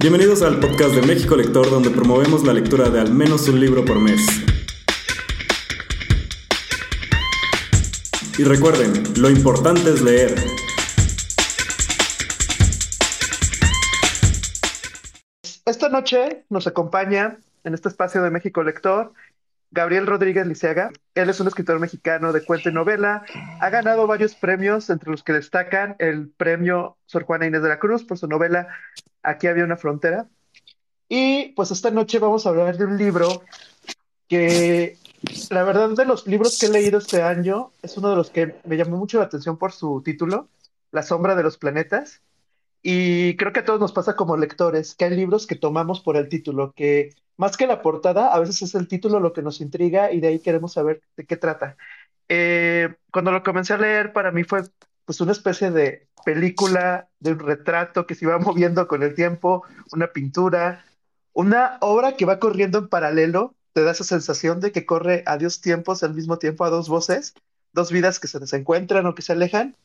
Bienvenidos al podcast de México Lector, donde promovemos la lectura de al menos un libro por mes. Y recuerden, lo importante es leer. Esta noche nos acompaña en este espacio de México Lector Gabriel Rodríguez Liceaga. Él es un escritor mexicano de cuento y novela. Ha ganado varios premios, entre los que destacan el premio Sor Juana Inés de la Cruz por su novela Aquí había una frontera. Y pues esta noche vamos a hablar de un libro que la verdad de los libros que he leído este año es uno de los que me llamó mucho la atención por su título, La sombra de los planetas. Y creo que a todos nos pasa como lectores, que hay libros que tomamos por el título, que más que la portada, a veces es el título lo que nos intriga y de ahí queremos saber de qué trata. Eh, cuando lo comencé a leer, para mí fue pues una especie de película, de un retrato que se iba moviendo con el tiempo, una pintura, una obra que va corriendo en paralelo, te da esa sensación de que corre a dos tiempos al mismo tiempo, a dos voces, dos vidas que se desencuentran o que se alejan,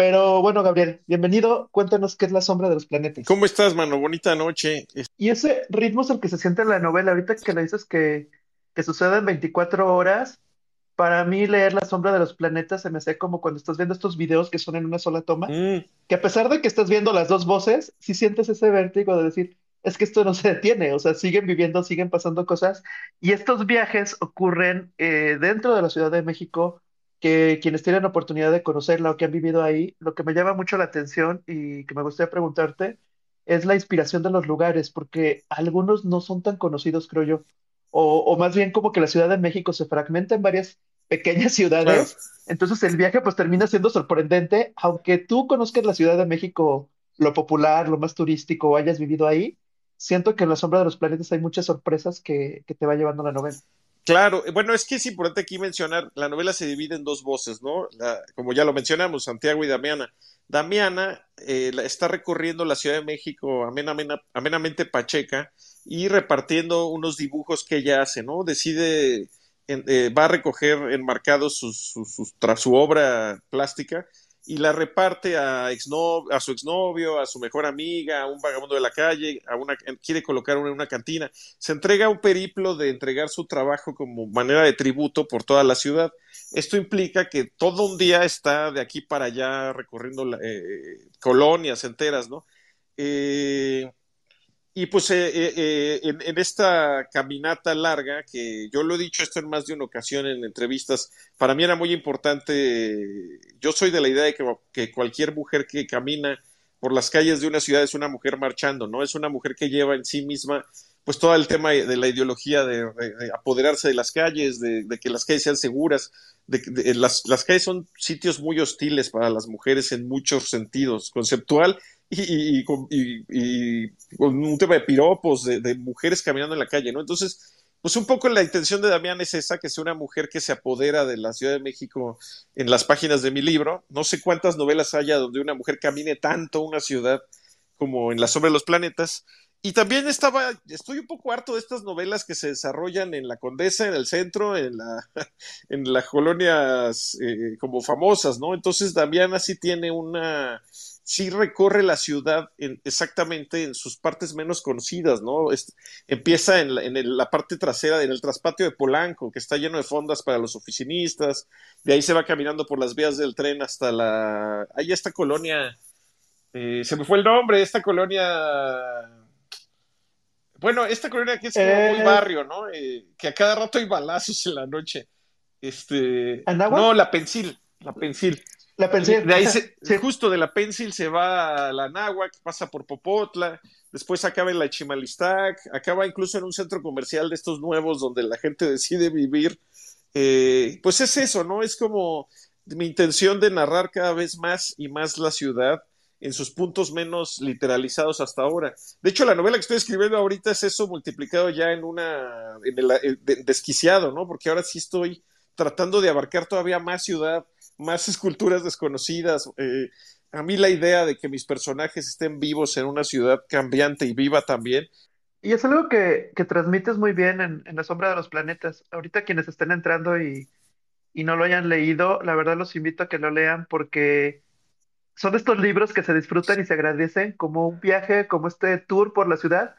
pero bueno, Gabriel, bienvenido. Cuéntanos qué es la sombra de los planetas. ¿Cómo estás, mano? Bonita noche. Y ese ritmo es el que se siente en la novela. Ahorita que le dices que, que sucede en 24 horas, para mí leer La sombra de los planetas se me hace como cuando estás viendo estos videos que son en una sola toma, mm. que a pesar de que estás viendo las dos voces, sí sientes ese vértigo de decir, es que esto no se detiene, o sea, siguen viviendo, siguen pasando cosas, y estos viajes ocurren eh, dentro de la Ciudad de México que quienes tienen la oportunidad de conocerla o que han vivido ahí, lo que me llama mucho la atención y que me gustaría preguntarte es la inspiración de los lugares, porque algunos no son tan conocidos, creo yo, o, o más bien como que la Ciudad de México se fragmenta en varias pequeñas ciudades, entonces el viaje pues termina siendo sorprendente, aunque tú conozcas la Ciudad de México, lo popular, lo más turístico, o hayas vivido ahí, siento que en la sombra de los planetas hay muchas sorpresas que, que te va llevando la novela. Claro, eh, bueno, es que es importante aquí mencionar, la novela se divide en dos voces, ¿no? como ya lo mencionamos, Santiago y Damiana. Damiana eh, está recorriendo la Ciudad de México amenamente pacheca y repartiendo unos dibujos que ella hace, ¿no? Decide, eh, va a recoger enmarcados su obra plástica y la reparte a, a su exnovio, a su mejor amiga, a un vagabundo de la calle, a una, quiere colocar una en una cantina. Se entrega un periplo de entregar su trabajo como manera de tributo por toda la ciudad. Esto implica que todo un día está de aquí para allá recorriendo eh, colonias enteras, ¿no? Eh, y pues eh, eh, eh, en, esta caminata larga, que yo lo he dicho esto en más de una ocasión en entrevistas, para mí era muy importante, yo soy de la idea de que, cualquier mujer que camina por las calles de una ciudad es una mujer marchando, ¿no? Es una mujer que lleva en sí misma pues todo el tema de la ideología de, apoderarse de las calles, de, que las calles sean seguras, de, las, las calles son sitios muy hostiles para las mujeres en muchos sentidos, conceptual y, con, un tema de piropos, de, mujeres caminando en la calle, ¿no? Entonces, pues un poco la intención de Damián es esa, que sea una mujer que se apodera de la Ciudad de México en las páginas de mi libro. No sé cuántas novelas haya donde una mujer camine tanto una ciudad como en La Sombra de los Planetas. Y también estaba, estoy un poco harto de estas novelas que se desarrollan en la Condesa, en el centro, en, la, las colonias eh, como famosas, ¿no? Entonces Damián así tiene una, sí recorre la ciudad exactamente en sus partes menos conocidas, ¿no? empieza en, la, parte trasera, en el traspatio de Polanco, que está lleno de fondas para los oficinistas, de ahí se va caminando por las vías del tren hasta la... Ahí esta colonia, eh, se me fue el nombre, esta colonia... Bueno, esta colonia que es como muy eh. barrio, ¿no? Eh, que a cada rato hay balazos en la noche. Este... No, la Pensil, la Pensil. La De ahí justo de la Pensil se va a la Náhuac, pasa por Popotla, después acaba en la Chimalistac, acaba incluso en un centro comercial de estos nuevos donde la gente decide vivir. Eh, pues es eso, ¿no? Es como mi intención de narrar cada vez más y más la ciudad en sus puntos menos literalizados hasta ahora. De hecho, la novela que estoy escribiendo ahorita es eso multiplicado ya en una, en el, desquiciado, ¿no? Porque ahora sí estoy tratando de abarcar todavía más ciudad, más esculturas desconocidas. Eh, a mí la idea de que mis personajes estén vivos en una ciudad cambiante y viva también. Y es algo que, que transmites muy bien en, La sombra de los planetas. Ahorita quienes estén entrando y, y no lo hayan leído, la verdad los invito a que lo lean porque son estos libros que se disfrutan y se agradecen como un viaje, como este tour por la ciudad,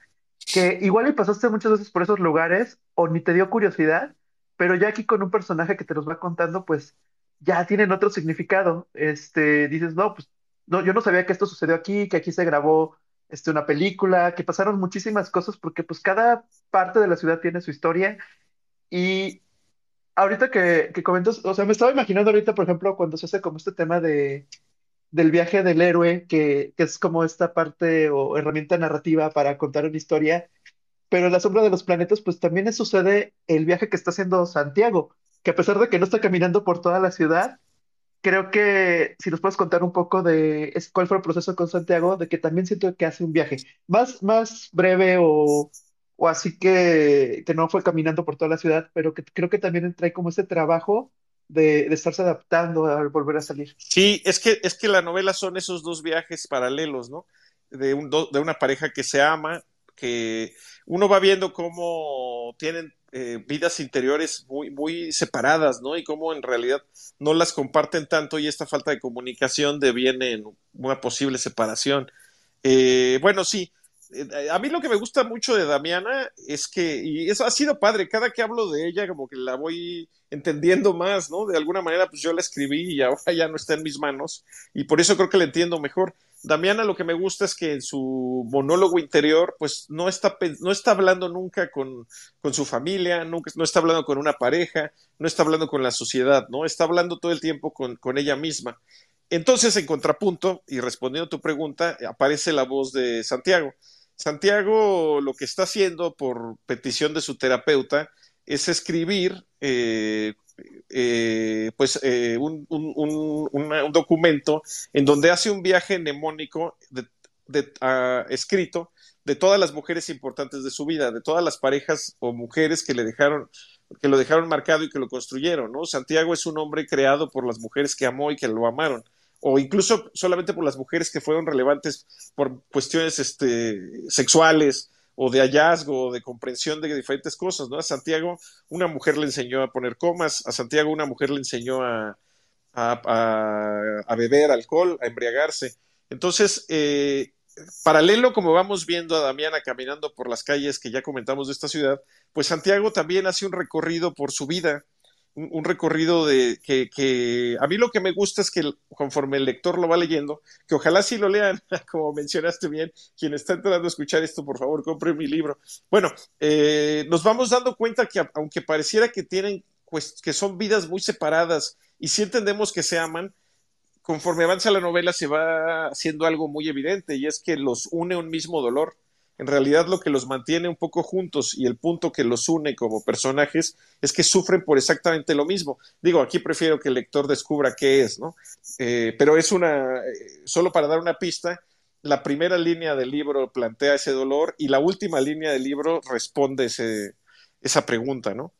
que igual y pasaste muchas veces por esos lugares o ni te dio curiosidad, pero ya aquí con un personaje que te los va contando, pues ya tienen otro significado. Este, dices, no, pues no, yo no sabía que esto sucedió aquí, que aquí se grabó este, una película, que pasaron muchísimas cosas, porque pues cada parte de la ciudad tiene su historia. Y ahorita que, que comentas, o sea, me estaba imaginando ahorita, por ejemplo, cuando se hace como este tema de, del viaje del héroe, que, que es como esta parte o herramienta narrativa para contar una historia, pero en la sombra de los planetas, pues también sucede el viaje que está haciendo Santiago, que a pesar de que no está caminando por toda la ciudad, creo que si nos puedes contar un poco de cuál fue el proceso con Santiago, de que también siento que hace un viaje más, más breve o, o así que, que no fue caminando por toda la ciudad, pero que creo que también trae como ese trabajo de, de estarse adaptando al volver a salir. Sí, es que, es que la novela son esos dos viajes paralelos, ¿no? De, un, de una pareja que se ama, que uno va viendo cómo tienen eh, vidas interiores muy, muy separadas, ¿no? Y cómo en realidad no las comparten tanto y esta falta de comunicación deviene en una posible separación. Eh, bueno, sí. Eh, A mí lo que me gusta mucho de Damiana es que, y eso ha sido padre, cada que hablo de ella como que la voy entendiendo más, ¿no? De alguna manera pues yo la escribí y ahora ya no está en mis manos y por eso creo que la entiendo mejor. Damiana lo que me gusta es que en su monólogo interior pues no está, no está hablando nunca con, con su familia, nunca, no está hablando con una pareja, no está hablando con la sociedad, ¿no? Está hablando todo el tiempo con, con ella misma. Entonces, en contrapunto, y respondiendo a tu pregunta, aparece la voz de Santiago. Santiago lo que está haciendo por petición de su terapeuta es escribir eh, eh, pues eh, un, un- un- un documento en donde hace un viaje mnemónico de- ah, escrito de todas las mujeres importantes de su vida, de todas las parejas o mujeres que le dejaron que lo dejaron marcado y que lo construyeron, ¿no? Santiago es un hombre creado por las mujeres que amó y que lo amaron o incluso solamente por las mujeres que fueron relevantes por cuestiones este, sexuales o de hallazgo o de comprensión de diferentes cosas, ¿no? A Santiago una mujer le enseñó a poner comas, a Santiago una mujer le enseñó a, a, a- beber alcohol, a embriagarse. Entonces, eh, paralelo como vamos viendo a Damiana caminando por las calles que ya comentamos de esta ciudad, pues Santiago también hace un recorrido por su vida, un, recorrido de que, a mí lo que me gusta es que conforme el lector lo va leyendo, que ojalá sí lo lean, como mencionaste bien, quien está entrando a escuchar esto, por favor, compre mi libro. Bueno, eh, nos vamos dando cuenta que aunque pareciera que tienen, pues, que son vidas muy separadas y sí entendemos que se aman, conforme avanza la novela se va haciendo algo muy evidente y es que los une un mismo dolor. En realidad lo que los mantiene un poco juntos y el punto que los une como personajes es que sufren por exactamente lo mismo. Digo, aquí prefiero que el lector descubra qué es, ¿no? Eh, pero es una, eh, solo para dar una pista, la primera línea del libro plantea ese dolor y la última línea del libro responde esa pregunta, ¿no?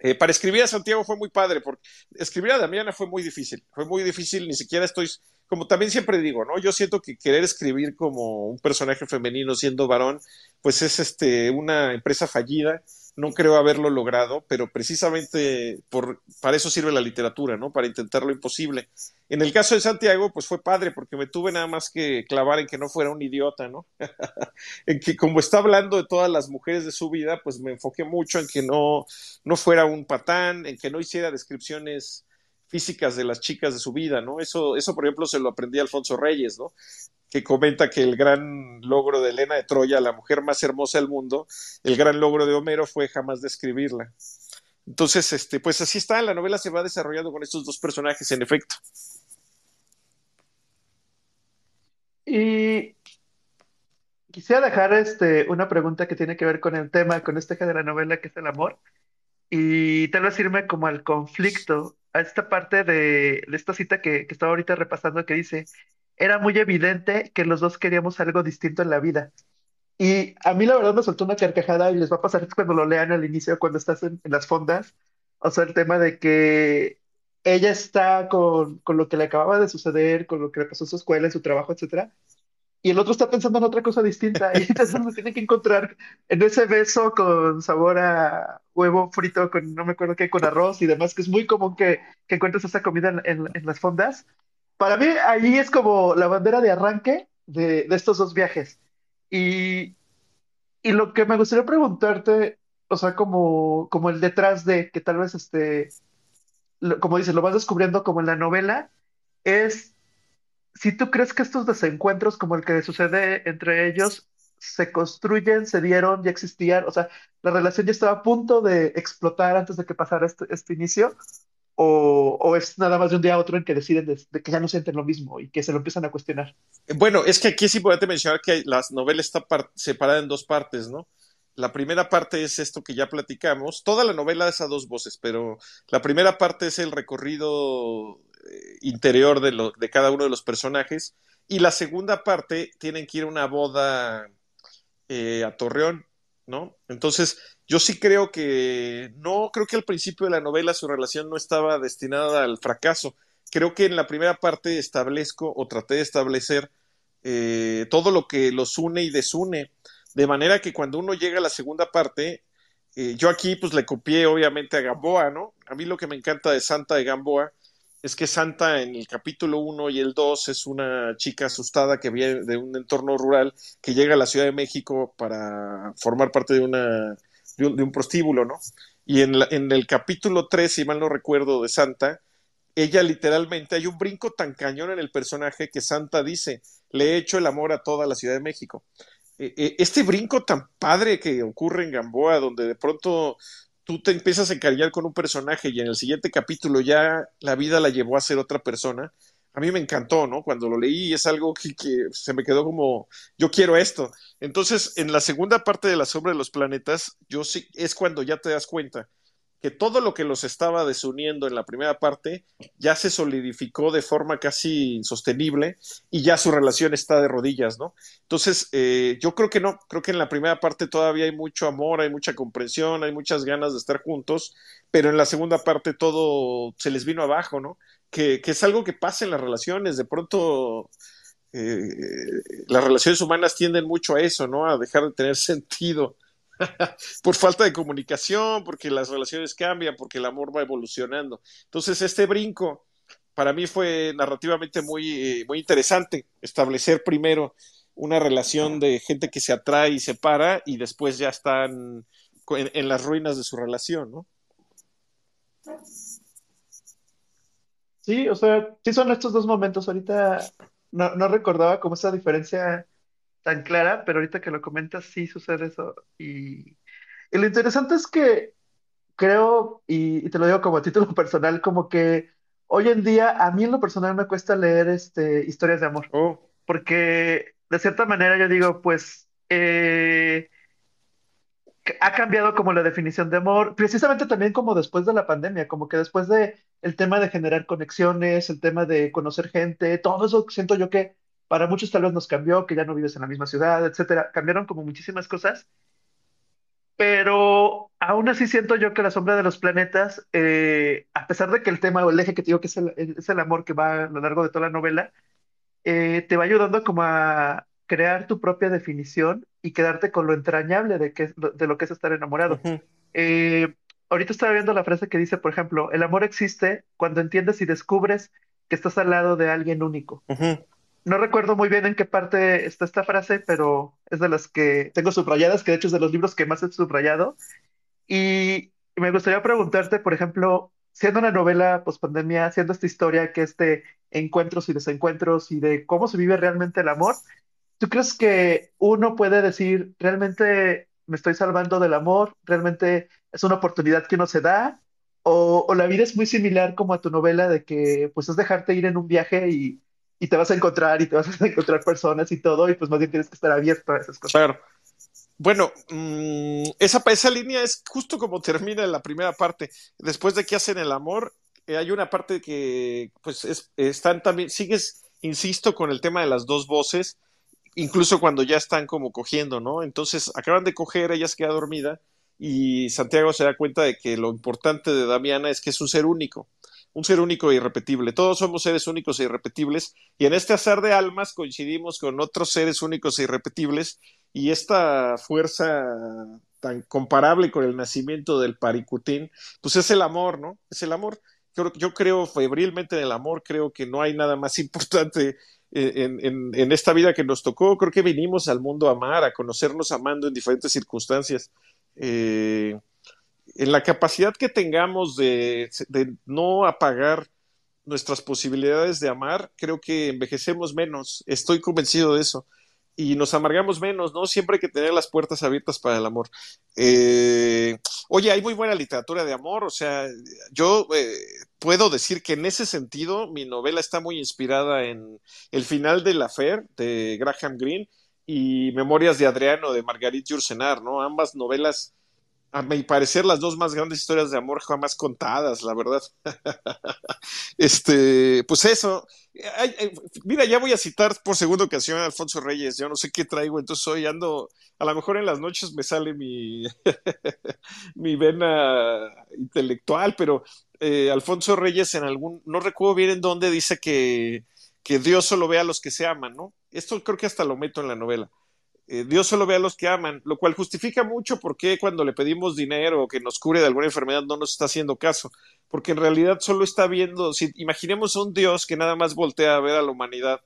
Eh, para escribir a Santiago fue muy padre, porque escribir a Damiana fue muy difícil, fue muy difícil, ni siquiera estoy, como también siempre digo, ¿no? Yo siento que querer escribir como un personaje femenino siendo varón, pues es este, una empresa fallida, no creo haberlo logrado, pero precisamente por, para eso sirve la literatura, ¿no? Para intentar lo imposible. En el caso de Santiago, pues fue padre, porque me tuve nada más que clavar en que no fuera un idiota, ¿no? en que como está hablando de todas las mujeres de su vida, pues me enfoqué mucho en que no, no fuera un patán, en que no hiciera descripciones físicas de las chicas de su vida, ¿no? Eso, eso por ejemplo, se lo aprendí a Alfonso Reyes, ¿no? Que comenta que el gran logro de Elena de Troya, la mujer más hermosa del mundo, el gran logro de Homero fue jamás describirla. Entonces, este, pues así está, la novela se va desarrollando con estos dos personajes, en efecto. Y quisiera dejar este, una pregunta que tiene que ver con el tema, con este eje de la novela que es el amor, y tal vez irme como al conflicto, a esta parte de, de esta cita que, que estaba ahorita repasando que dice, era muy evidente que los dos queríamos algo distinto en la vida. Y a mí la verdad me soltó una carcajada y les va a pasar cuando lo lean al inicio, cuando estás en, las fondas, o sea, el tema de que ella está con, con lo que le acababa de suceder, con lo que le pasó en su escuela, en su trabajo, etcétera, y el otro está pensando en otra cosa distinta, y entonces se tiene que encontrar en ese beso con sabor a huevo frito, con no me acuerdo qué, con arroz y demás, que es muy común que, que encuentres esa comida en las fondas. Para mí ahí es como la bandera de arranque de, de estos dos viajes. Y, y lo que me gustaría preguntarte, o sea, como, como el detrás de, que tal vez este, como dices, lo vas descubriendo como en la novela, es si tú crees que estos desencuentros como el que sucede entre ellos se construyen, se dieron, ya existían, o sea, la relación ya estaba a punto de explotar antes de que pasara este, este inicio, o, es nada más de un día a otro en que deciden de, que ya no sienten lo mismo y que se lo empiezan a cuestionar. Bueno, es que aquí es importante mencionar que la novela está par- separada en dos partes, ¿no? La primera parte es esto que ya platicamos. Toda la novela es a dos voces, pero la primera parte es el recorrido eh, interior de, lo- de cada uno de los personajes. Y la segunda parte tienen que ir a una boda eh, a Torreón, ¿no? Entonces, yo sí creo que, no, creo que al principio de la novela su relación no estaba destinada al fracaso. Creo que en la primera parte establezco o traté de establecer eh, todo lo que los une y desune, de manera que cuando uno llega a la segunda parte, eh, yo aquí pues le copié obviamente a Gamboa, ¿no? A mí lo que me encanta de Santa de Gamboa es que Santa en el capítulo 1 y el 2 es una chica asustada que viene de un entorno rural que llega a la Ciudad de México para formar parte de, una, de, un, prostíbulo, ¿no? Y en, la, en el capítulo 3, si mal no recuerdo, de Santa, ella literalmente, hay un brinco tan cañón en el personaje que Santa dice, le he hecho el amor a toda la Ciudad de México. Eh, eh, este brinco tan padre que ocurre en Gamboa, donde de pronto tú te empiezas a encariñar con un personaje y en el siguiente capítulo ya la vida la llevó a ser otra persona, a mí me encantó, ¿no? Cuando lo leí es algo que, se me quedó como, yo quiero esto. Entonces, en la segunda parte de La Sombra de los Planetas, yo sí, es cuando ya te das cuenta que todo lo que los estaba desuniendo en la primera parte ya se solidificó de forma casi insostenible y ya su relación está de rodillas, ¿no? Entonces, eh, yo creo que no, creo que en la primera parte todavía hay mucho amor, hay mucha comprensión, hay muchas ganas de estar juntos, pero en la segunda parte todo se les vino abajo, ¿no? Que, es algo que pasa en las relaciones, de pronto eh, las relaciones humanas tienden mucho a eso, ¿no? A dejar de tener sentido por falta de comunicación, porque las relaciones cambian, porque el amor va evolucionando. Entonces, este brinco para mí fue narrativamente muy, muy interesante, establecer primero una relación de gente que se atrae y se para y después ya están en, en las ruinas de su relación, ¿no? Sí, o sea, sí son estos dos momentos. Ahorita no, no recordaba como esa diferencia tan clara, pero ahorita que lo comentas, sí sucede eso. Y, y lo interesante es que creo, y, y te lo digo como a título personal, como que hoy en día a mí en lo personal me cuesta leer este, historias de amor, Oh, porque de cierta manera yo digo, pues eh, ha cambiado como la definición de amor, precisamente también como después de la pandemia, como que después de el tema de generar conexiones, el tema de conocer gente, todo eso siento yo que para muchos tal vez nos cambió, que ya no vives en la misma ciudad, etcétera, cambiaron como muchísimas cosas. Pero aún así siento yo que La Sombra de los Planetas, eh, a pesar de que el tema o el eje que te digo que es el, es el amor que va a lo largo de toda la novela, eh, te va ayudando como a crear tu propia definición y quedarte con lo entrañable de, que, de lo que es estar uh enamorado. -huh. Eh, ahorita estaba viendo la frase que dice, por ejemplo, el amor existe cuando entiendes y descubres que estás al lado de alguien único. Uh -huh. No recuerdo muy bien en qué parte está esta frase, pero es de las que tengo subrayadas, que de hecho es de los libros que más he subrayado. Y me gustaría preguntarte, por ejemplo, siendo una novela post-pandemia, siendo esta historia que es de encuentros y desencuentros y de cómo se vive realmente el amor, ¿tú crees que uno puede decir, realmente me estoy salvando del amor? ¿Realmente es una oportunidad que uno se da? ¿O, o la vida es muy similar como a tu novela de que pues es dejarte ir en un viaje y y te vas a encontrar y te vas a encontrar personas y todo, y pues más bien tienes que estar abierto a esas cosas. Claro. Bueno, mmm, esa, esa línea es justo como termina la primera parte. Después de que hacen el amor, eh, hay una parte que, pues, es, están también, sigues, insisto, con el tema de las dos voces, incluso cuando ya están como cogiendo, ¿no? Entonces, acaban de coger, ella se queda dormida, y Santiago se da cuenta de que lo importante de Damiana es que es un ser único un ser único e irrepetible. Todos somos seres únicos e irrepetibles y en este azar de almas coincidimos con otros seres únicos e irrepetibles y esta fuerza tan comparable con el nacimiento del Paricutín, pues es el amor, ¿no? Es el amor. yo creo febrilmente en el amor, creo que no hay nada más importante en, esta vida que nos tocó. Creo que vinimos al mundo a amar, a conocernos amando en diferentes circunstancias. Eh, en la capacidad que tengamos de, de, no apagar nuestras posibilidades de amar, creo que envejecemos menos. Estoy convencido de eso y nos amargamos menos, ¿no? Siempre hay que tener las puertas abiertas para el amor. Eh, oye, hay muy buena literatura de amor, o sea, yo eh, puedo decir que en ese sentido mi novela está muy inspirada en El final de la Fer de Graham Greene y Memorias de Adriano de Marguerite Yourcenar, ¿no? Ambas novelas a mi parecer, las dos más grandes historias de amor jamás contadas, la verdad. este, pues eso. mira, ya voy a citar por segunda ocasión a Alfonso Reyes. Yo no sé qué traigo, entonces hoy ando. A lo mejor en las noches me sale mi, mi vena intelectual, pero eh, Alfonso Reyes en algún. No recuerdo bien en dónde dice que, que Dios solo ve a los que se aman, ¿no? Esto creo que hasta lo meto en la novela eh, Dios solo ve a los que aman, lo cual justifica mucho por qué cuando le pedimos dinero o que nos cure de alguna enfermedad no nos está haciendo caso, porque en realidad solo está viendo, si imaginemos un Dios que nada más voltea a ver a la humanidad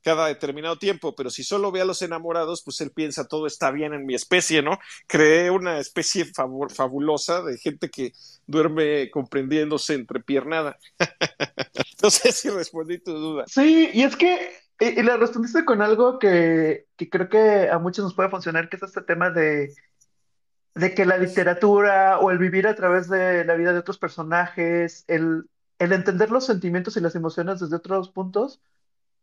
cada determinado tiempo, pero si solo ve a los enamorados, pues él piensa todo está bien en mi especie, ¿no? Creé una especie fabulosa de gente que duerme comprendiéndose entre piernada. no sé si respondí tu duda. Sí, y es que y, le respondiste con algo que, que, creo que a muchos nos puede funcionar, que es este tema de, de que la literatura o el vivir a través de la vida de otros personajes, el, el entender los sentimientos y las emociones desde otros puntos,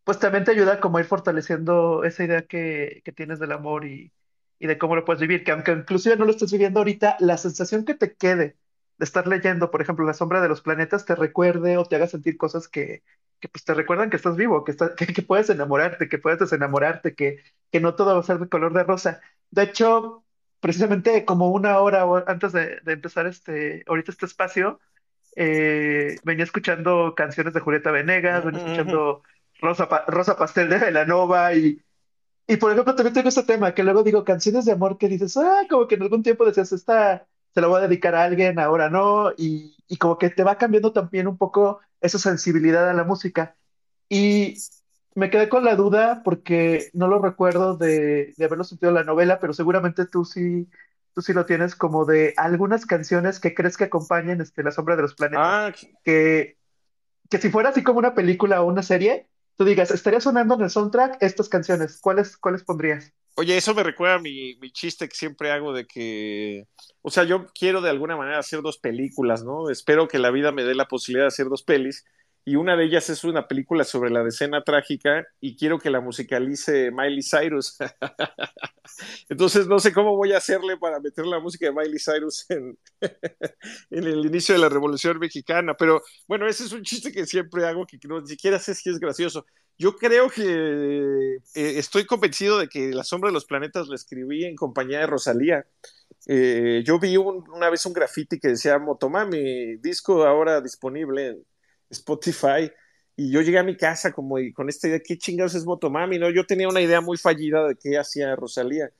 pues también te ayuda como a ir fortaleciendo esa idea que, que tienes del amor y, y de cómo lo puedes vivir, que aunque inclusive no lo estés viviendo ahorita, la sensación que te quede de estar leyendo, por ejemplo, La sombra de los planetas, te recuerde o te haga sentir cosas que, que pues te recuerdan que estás vivo, que, que, puedes enamorarte, que puedes desenamorarte, que, que no todo va a ser de color de rosa. De hecho, precisamente como una hora antes de, empezar este, ahorita este espacio, eh, venía escuchando canciones de Julieta Venegas, venía escuchando Rosa, Rosa Pastel de Velanova y, y por ejemplo también tengo este tema que luego digo canciones de amor que dices, ah, como que en algún tiempo decías, esta se la voy a dedicar a alguien, ahora no, y, y como que te va cambiando también un poco esa sensibilidad a la música. Y me quedé con la duda porque no lo recuerdo de, de haberlo sentido en la novela, pero seguramente tú sí, tú sí lo tienes como de algunas canciones que crees que acompañen este, La Sombra de los Planetas. Ah, que, que si fuera así como una película o una serie, tú digas, estaría sonando en el soundtrack estas canciones, ¿cuáles, cuáles pondrías? Oye, eso me recuerda a mi, mi, chiste que siempre hago de que, o sea, yo quiero de alguna manera hacer dos películas, ¿no? Espero que la vida me dé la posibilidad de hacer dos pelis y una de ellas es una película sobre la decena trágica y quiero que la musicalice Miley Cyrus. Entonces no sé cómo voy a hacerle para meter la música de Miley Cyrus en, en el inicio de la Revolución Mexicana, pero bueno, ese es un chiste que siempre hago que no, ni siquiera sé si es gracioso. Yo creo que eh, estoy convencido de que La sombra de los planetas la escribí en compañía de Rosalía. Eh, yo vi una vez un graffiti que decía Motomami, disco ahora disponible en Spotify. Y yo llegué a mi casa como con esta idea, ¿qué chingados es Motomami? ¿no? Yo tenía una idea muy fallida de qué hacía Rosalía.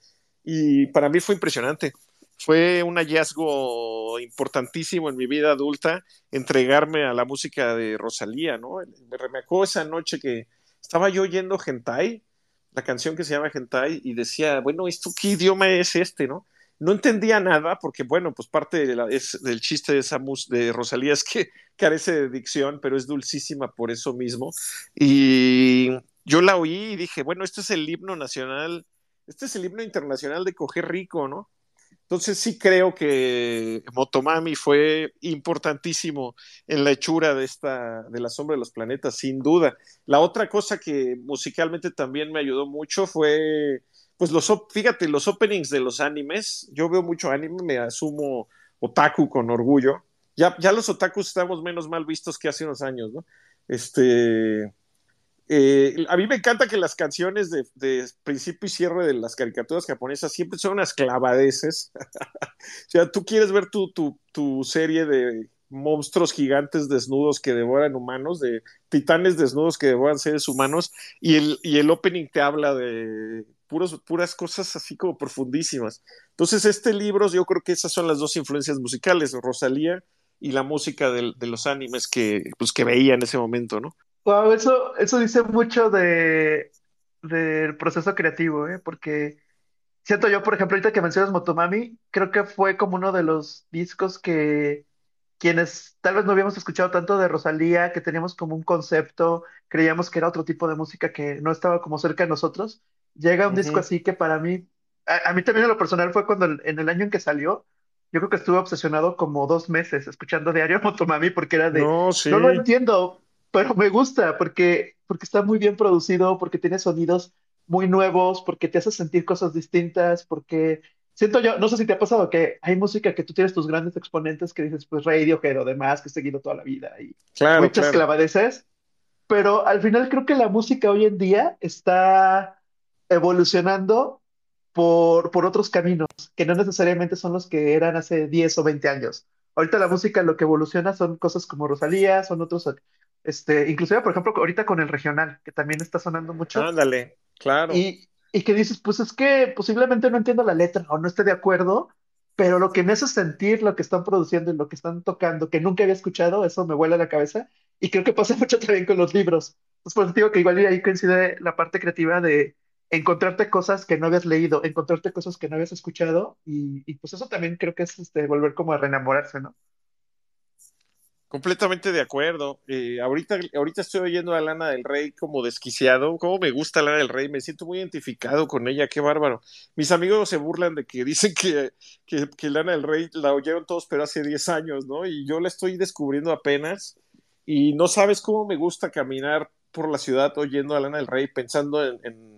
Y para mí fue impresionante. Fue un hallazgo importantísimo en mi vida adulta entregarme a la música de Rosalía, ¿no? Me remecó esa noche que estaba yo oyendo Gentai, la canción que se llama Gentai, y decía, bueno, ¿esto qué idioma es este, no? No entendía nada porque, bueno, pues parte del chiste de, esa de Rosalía es que carece de dicción, pero es dulcísima por eso mismo. Y yo la oí y dije, bueno, este es el himno nacional, este es el himno internacional de coger rico, ¿no? Entonces sí creo que Motomami fue importantísimo en la hechura de esta de la sombra de los planetas, sin duda. La otra cosa que musicalmente también me ayudó mucho fue pues los, fíjate, los openings de los animes, yo veo mucho anime, me asumo otaku con orgullo. Ya, ya los otakus estamos menos mal vistos que hace unos años, ¿no? Este, eh, a mí me encanta que las canciones de, principio y cierre de las caricaturas japonesas siempre son unas clavadeces. o sea, tú quieres ver tu, tu, tu, serie de monstruos gigantes desnudos que devoran humanos, de titanes desnudos que devoran seres humanos, y el, y el opening te habla de puros, puras cosas así como profundísimas. Entonces, este libro, yo creo que esas son las dos influencias musicales, Rosalía y la música de, los animes que, pues, que veía en ese momento, ¿no? Wow, eso, eso dice mucho de del proceso creativo, ¿eh? Porque siento yo, por ejemplo, ahorita que mencionas Motomami, creo que fue como uno de los discos que quienes tal vez no habíamos escuchado tanto de Rosalía, que teníamos como un concepto, creíamos que era otro tipo de música que no estaba como cerca de nosotros, llega un disco así que para mí, a, mí también en lo personal fue cuando en el año en que salió, yo creo que estuve obsesionado como dos meses escuchando diario Motomami porque era de, no, no lo entiendo, pero me gusta porque, porque está muy bien producido, porque tiene sonidos muy nuevos, porque te hace sentir cosas distintas, porque siento yo, no sé si te ha pasado que hay música que tú tienes tus grandes exponentes que dices, pues Radiohead o demás, que he seguido toda la vida y muchas clavadeces, pero al final creo que la música hoy en día está evolucionando por, por otros caminos, que no necesariamente son los que eran hace 10 o 20 años. Ahorita la música lo que evoluciona son cosas como Rosalía, son otros, este, inclusive por ejemplo ahorita con el regional, que también está sonando mucho. Ándale, claro. Y, y que dices, pues es que posiblemente no entiendo la letra o no esté de acuerdo, pero lo que me hace sentir lo que están produciendo y lo que están tocando, que nunca había escuchado, eso me vuela la cabeza. Y creo que pasa mucho también con los libros. Entonces, por eso digo que igual ahí coincide la parte creativa de encontrarte cosas que no habías leído, encontrarte cosas que no habías escuchado, y, y pues eso también creo que es este, volver como a reenamorarse, ¿no? Completamente de acuerdo. Eh, ahorita, ahorita estoy oyendo a Lana del Rey como desquiciado. Cómo me gusta Lana del Rey, me siento muy identificado con ella, qué bárbaro. Mis amigos se burlan de que dicen que, que, Lana del Rey la oyeron todos, pero hace 10 años, ¿no? Y yo la estoy descubriendo apenas. Y no sabes cómo me gusta caminar por la ciudad oyendo a Lana del Rey, pensando en en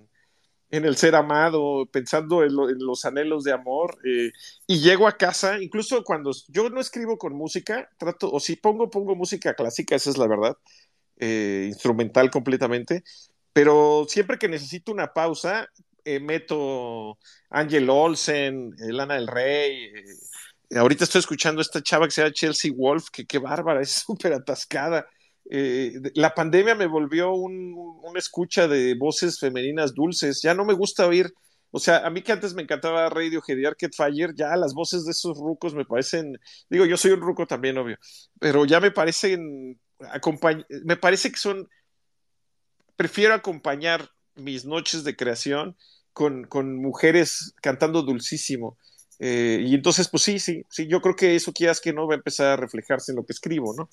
el ser amado, pensando en, los anhelos de amor, eh, y llego a casa, incluso cuando yo no escribo con música, trato, o si pongo, pongo música clásica, esa es la verdad, eh, instrumental completamente, pero siempre que necesito una pausa, eh, meto Angel Olsen, Lana del Rey, ahorita estoy escuchando a esta chava que se llama Chelsea Wolf, que qué bárbara, es súper atascada, eh, la pandemia me volvió un, una escucha de voces femeninas dulces. Ya no me gusta oír, o sea, a mí que antes me encantaba Radiohead y Arcade Fire, ya las voces de esos rucos me parecen, digo, yo soy un ruco también, obvio, pero ya me parecen, me parece que son, prefiero acompañar mis noches de creación con, con mujeres cantando dulcísimo. Eh, y entonces, pues sí, sí, sí, yo creo que eso quieras que no va a empezar a reflejarse en lo que escribo, ¿no?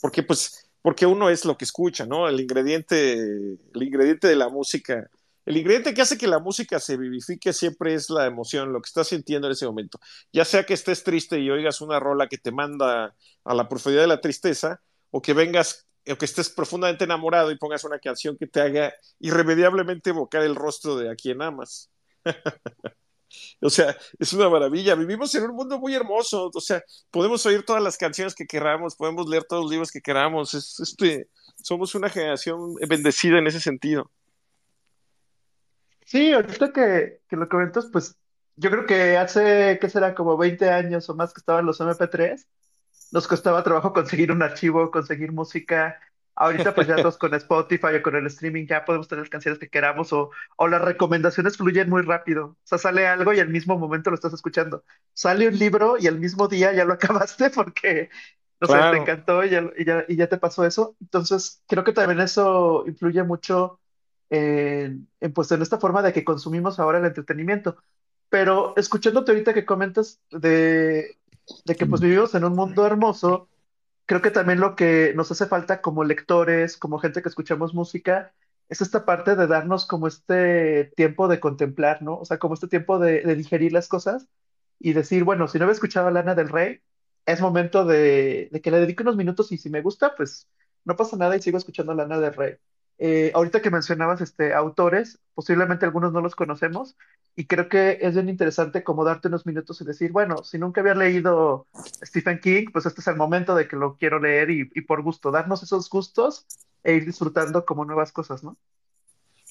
Porque pues porque uno es lo que escucha, ¿no? El ingrediente, el ingrediente de la música, el ingrediente que hace que la música se vivifique siempre es la emoción, lo que estás sintiendo en ese momento. Ya sea que estés triste y oigas una rola que te manda a la profundidad de la tristeza, o que vengas, o que estés profundamente enamorado y pongas una canción que te haga irremediablemente evocar el rostro de a quien amas. O sea, es una maravilla. Vivimos en un mundo muy hermoso. O sea, podemos oír todas las canciones que queramos, podemos leer todos los libros que queramos. Es, este, somos una generación bendecida en ese sentido. Sí, ahorita que, que lo comentas, pues yo creo que hace, ¿qué será? Como 20 años o más que estaban los MP3, nos costaba trabajo conseguir un archivo, conseguir música, Ahorita pues ya todos con Spotify o con el streaming ya podemos tener las canciones que queramos o, o las recomendaciones fluyen muy rápido. O sea, sale algo y al mismo momento lo estás escuchando. Sale un libro y al mismo día ya lo acabaste porque, no sé, te encantó y ya, y, ya, y ya te pasó eso. Entonces, creo que también eso influye mucho en, en, pues, en esta forma de que consumimos ahora el entretenimiento. Pero escuchándote ahorita que comentas de, de que pues vivimos en un mundo hermoso, creo que también lo que nos hace falta como lectores, como gente que escuchamos música, es esta parte de darnos como este tiempo de contemplar, ¿no? O sea, como este tiempo de, digerir las cosas y decir, bueno, si no había escuchado a Lana del Rey, es momento de, de que le dedique unos minutos y si me gusta, pues no pasa nada y sigo escuchando a Lana del Rey. Eh, ahorita que mencionabas este, autores, posiblemente algunos no los conocemos, y creo que es bien interesante como darte unos minutos y decir, bueno, si nunca había leído Stephen King, pues este es el momento de que lo quiero leer y, y por gusto, darnos esos gustos e ir disfrutando como nuevas cosas, ¿no?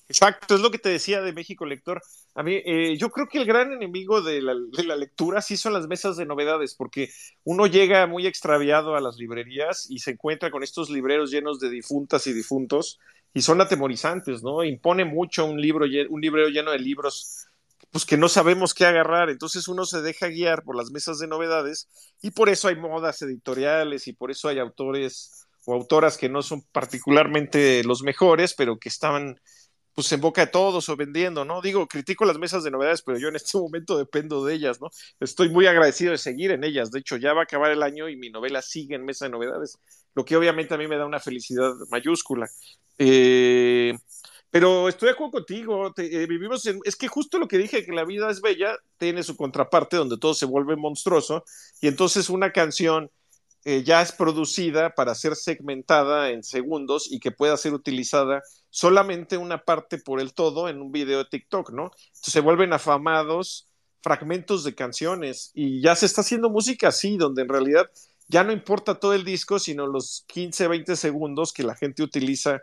Exacto, es lo que te decía de México Lector. A mí, eh, yo creo que el gran enemigo de la, de la, lectura sí son las mesas de novedades, porque uno llega muy extraviado a las librerías y se encuentra con estos libreros llenos de difuntas y difuntos y son atemorizantes, ¿no? Impone mucho un libro, un librero lleno de libros pues que no sabemos qué agarrar, entonces uno se deja guiar por las mesas de novedades y por eso hay modas editoriales y por eso hay autores o autoras que no son particularmente los mejores, pero que estaban pues en boca de todos o vendiendo, ¿no? Digo, critico las mesas de novedades, pero yo en este momento dependo de ellas, ¿no? Estoy muy agradecido de seguir en ellas. De hecho, ya va a acabar el año y mi novela sigue en mesa de novedades, lo que obviamente a mí me da una felicidad mayúscula. Eh, pero estoy de acuerdo contigo, eh, vivimos en, es que justo lo que dije, que la vida es bella, tiene su contraparte donde todo se vuelve monstruoso, y entonces una canción eh, ya es producida para ser segmentada en segundos y que pueda ser utilizada solamente una parte por el todo en un video de TikTok, ¿no? Entonces se vuelven afamados fragmentos de canciones y ya se está haciendo música así, donde en realidad ya no importa todo el disco, sino los 15, 20 segundos que la gente utiliza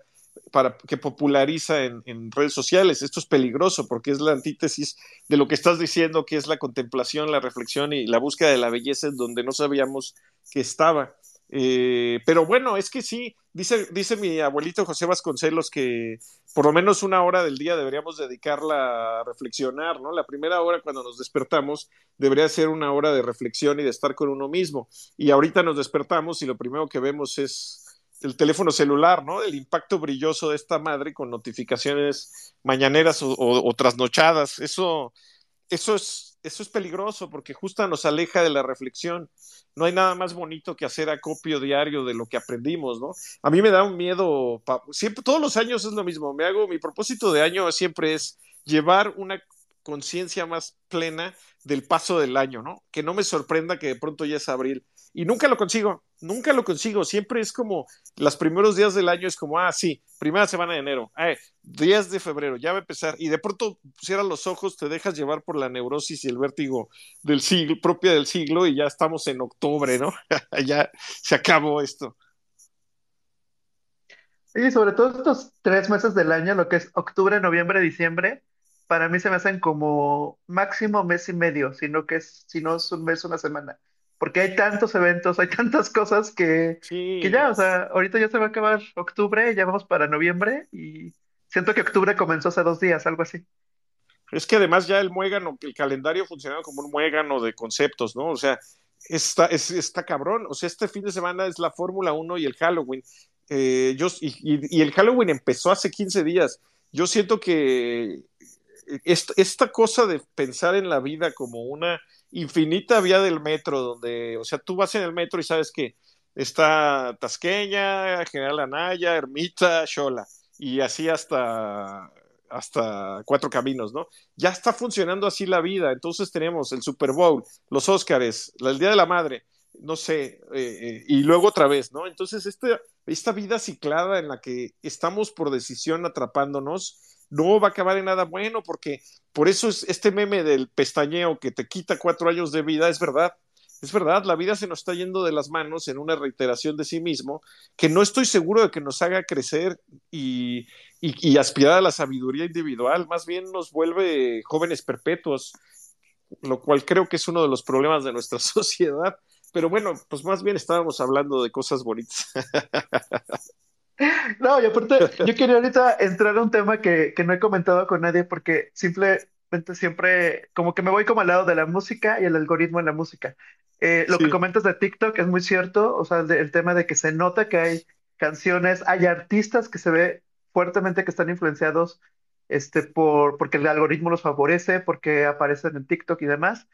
para que populariza en, en, redes sociales. Esto es peligroso porque es la antítesis de lo que estás diciendo, que es la contemplación, la reflexión y la búsqueda de la belleza en donde no sabíamos que estaba. Eh, pero bueno, es que sí, dice, dice mi abuelito José Vasconcelos que por lo menos una hora del día deberíamos dedicarla a reflexionar, ¿no? La primera hora cuando nos despertamos debería ser una hora de reflexión y de estar con uno mismo. Y ahorita nos despertamos y lo primero que vemos es el teléfono celular, ¿no? El impacto brilloso de esta madre con notificaciones mañaneras o, trasnochadas. Eso, eso es eso es peligroso porque justo nos aleja de la reflexión. No hay nada más bonito que hacer acopio diario de lo que aprendimos, ¿no? A mí me da un miedo, siempre, todos los años es lo mismo. Me hago, mi propósito de año siempre es llevar una conciencia más plena del paso del año, ¿no? Que no me sorprenda que de pronto ya es abril. Y nunca lo consigo, nunca lo consigo. Siempre es como los primeros días del año es como, ah, sí, primera semana de enero, eh, días de febrero, ya va a empezar. Y de pronto cierras los ojos, te dejas llevar por la neurosis y el vértigo del siglo, propia del siglo, y ya estamos en octubre, ¿no? ya se acabó esto. Y sobre todo estos tres meses del año, lo que es octubre, noviembre, diciembre, para mí se me hacen como máximo mes y medio, sino que es, si no es un mes, una semana porque hay tantos eventos, hay tantas cosas que, sí. que ya, o sea, ahorita ya se va a acabar octubre, ya vamos para noviembre y siento que octubre comenzó hace dos días, algo así. Es que además ya el muégano, el calendario funcionaba como un muégano de conceptos, ¿no? O sea, está, es, está cabrón. O sea, este fin de semana es la Fórmula 1 y el Halloween. Eh, yo, y, y, y, el Halloween empezó hace 15 días. Yo siento que esta, esta cosa de pensar en la vida como una infinita vía del metro, donde, o sea, tú vas en el metro y sabes que está Tasqueña, General Anaya, Ermita, Xola, y así hasta, hasta Cuatro Caminos, ¿no? Ya está funcionando así la vida, entonces tenemos el Super Bowl, los Óscares, el Día de la Madre, no sé, eh, eh, y luego otra vez, ¿no? Entonces, este, esta vida ciclada en la que estamos por decisión atrapándonos, no va a acabar en nada bueno, porque por eso es este meme del pestañeo que te quita cuatro años de vida, es verdad. Es verdad, la vida se nos está yendo de las manos en una reiteración de sí mismo, que no estoy seguro de que nos haga crecer y, aspirar a la sabiduría individual, más bien nos vuelve jóvenes perpetuos, lo cual creo que es uno de los problemas de nuestra sociedad. Pero bueno, pues más bien estábamos hablando de cosas bonitas. No, y aparte, yo quería ahorita entrar a un tema que, que no he comentado con nadie porque simplemente siempre, como que me voy como al lado de la música y el algoritmo en la música. Eh, lo Sí. que comentas de TikTok es muy cierto, o sea, el, de- el tema de que se nota que hay canciones, hay artistas que se ve fuertemente que están influenciados este, por, porque el algoritmo los favorece, porque aparecen en TikTok y demás.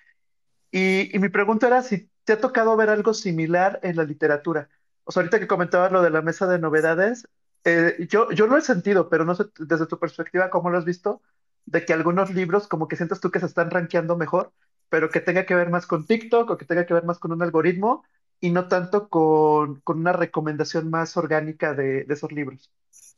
Y, y mi pregunta era si te ha tocado ver algo similar en la literatura. O sea, ahorita que comentabas lo de la mesa de novedades, eh, yo, yo lo he sentido, pero no sé desde tu perspectiva cómo lo has visto, de que algunos libros como que sientes tú que se están rankeando mejor, pero que tenga que ver más con TikTok o que tenga que ver más con un algoritmo y no tanto con, con una recomendación más orgánica de, de esos libros.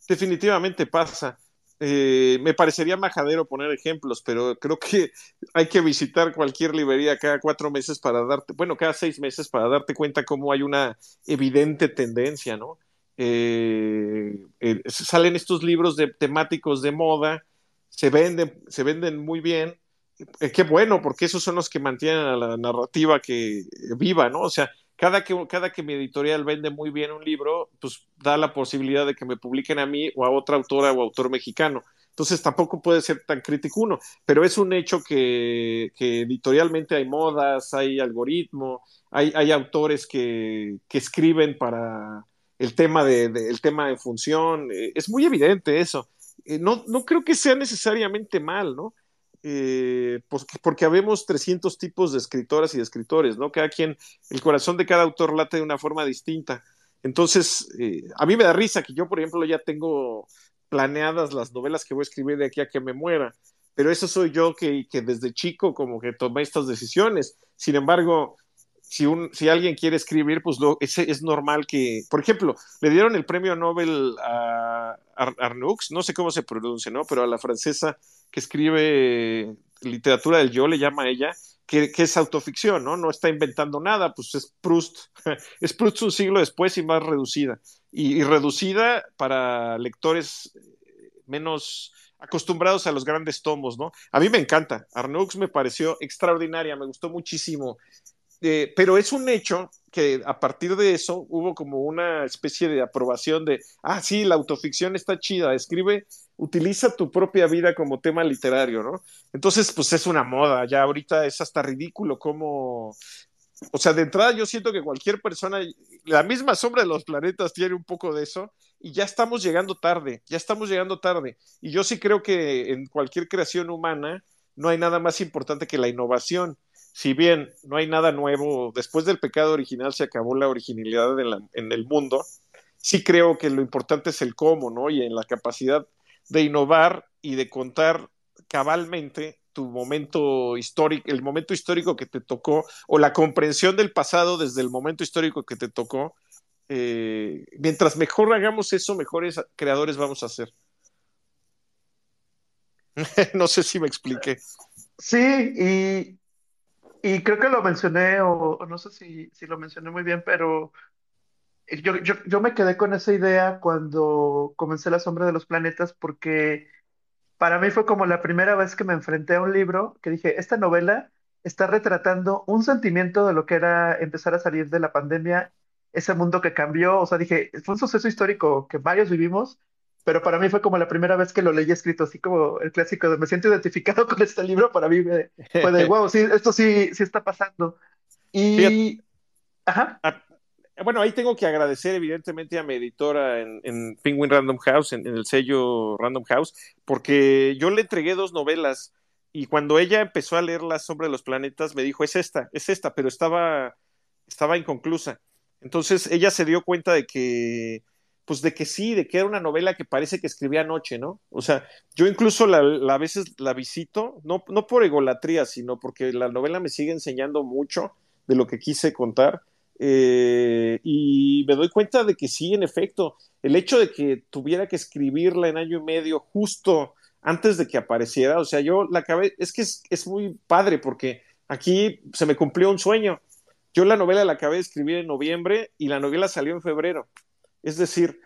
Definitivamente pasa. Eh, me parecería majadero poner ejemplos, pero creo que hay que visitar cualquier librería cada cuatro meses para darte, bueno, cada seis meses para darte cuenta cómo hay una evidente tendencia, ¿no? Eh, eh, salen estos libros de temáticos de moda, se venden, se venden muy bien. Eh, qué bueno, porque esos son los que mantienen a la narrativa que viva, ¿no? O sea, cada que, cada que mi editorial vende muy bien un libro, pues da la posibilidad de que me publiquen a mí o a otra autora o autor mexicano. Entonces tampoco puede ser tan crítico uno, pero es un hecho que, editorialmente hay modas, hay algoritmo, hay, hay autores que, que, escriben para el tema de, el tema en función, eh, es muy evidente eso. Eh, no, no creo que sea necesariamente mal, ¿no? Eh, porque, porque habemos 300 tipos de escritoras y escritores, ¿no? Cada quien, el corazón de cada autor late de una forma distinta. Entonces, eh, a mí me da risa que yo, por ejemplo, ya tengo planeadas las novelas que voy a escribir de aquí a que me muera, pero eso soy yo que, que desde chico como que tomé estas decisiones. Sin embargo, si, un, si alguien quiere escribir, pues es, normal que, por ejemplo, le dieron el premio Nobel a Arnoux, no sé cómo se pronuncia, ¿no? Pero a la francesa que escribe literatura del yo, le llama a ella, que, es autoficción, ¿no? No está inventando nada, pues es Proust. es Proust un siglo después y más reducida. Y, reducida para lectores eh, menos acostumbrados a los grandes tomos, ¿no? A mí me encanta. Arnoux me pareció extraordinaria, me gustó muchísimo. Eh, pero es un hecho que a partir de eso hubo como una especie de aprobación de, ah, sí, la autoficción está chida, escribe, utiliza tu propia vida como tema literario, ¿no? Entonces, pues es una moda, ya ahorita es hasta ridículo como, o sea, de entrada yo siento que cualquier persona, la misma sombra de los planetas tiene un poco de eso y ya estamos llegando tarde, ya estamos llegando tarde. Y yo sí creo que en cualquier creación humana no hay nada más importante que la innovación si bien no hay nada nuevo, después del pecado original se acabó la originalidad en el mundo, sí creo que lo importante es el cómo, ¿no? Y en la capacidad de innovar y de contar cabalmente tu momento histórico, el momento histórico que te tocó, o la comprensión del pasado desde el momento histórico que te tocó. Eh, mientras mejor hagamos eso, mejores creadores vamos a ser. no sé si me expliqué. Sí, y y creo que lo mencioné, o, no sé si, si, lo mencioné muy bien, pero yo, yo, yo, me quedé con esa idea cuando comencé La Sombra de los Planetas, porque para mí fue como la primera vez que me enfrenté a un libro que dije, esta novela está retratando un sentimiento de lo que era empezar a salir de la pandemia, ese mundo que cambió, o sea, dije, fue un suceso histórico que varios vivimos, pero para mí fue como la primera vez que lo leí escrito, así como el clásico de me siento identificado con este libro, para mí fue de, wow, sí, esto sí, sí está pasando. Y... Ajá. Ah, bueno, ahí tengo que agradecer evidentemente a mi editora en, en Penguin Random House, en, el sello Random House, porque yo le entregué dos novelas y cuando ella empezó a leerlas sobre los planetas me dijo, es esta, es esta, pero estaba, estaba inconclusa. Entonces ella se dio cuenta de que pues de que sí, de que era una novela que parece que escribía anoche, ¿no? O sea, yo incluso la, a veces la visito, no, no por egolatría, sino porque la novela me sigue enseñando mucho de lo que quise contar. Eh, y me doy cuenta de que sí, en efecto, el hecho de que tuviera que escribirla en año y medio justo antes de que apareciera, o sea, yo la acabé, es que es, es muy padre porque aquí se me cumplió un sueño. Yo la novela la acabé de escribir en noviembre y la novela salió en febrero. Es decir,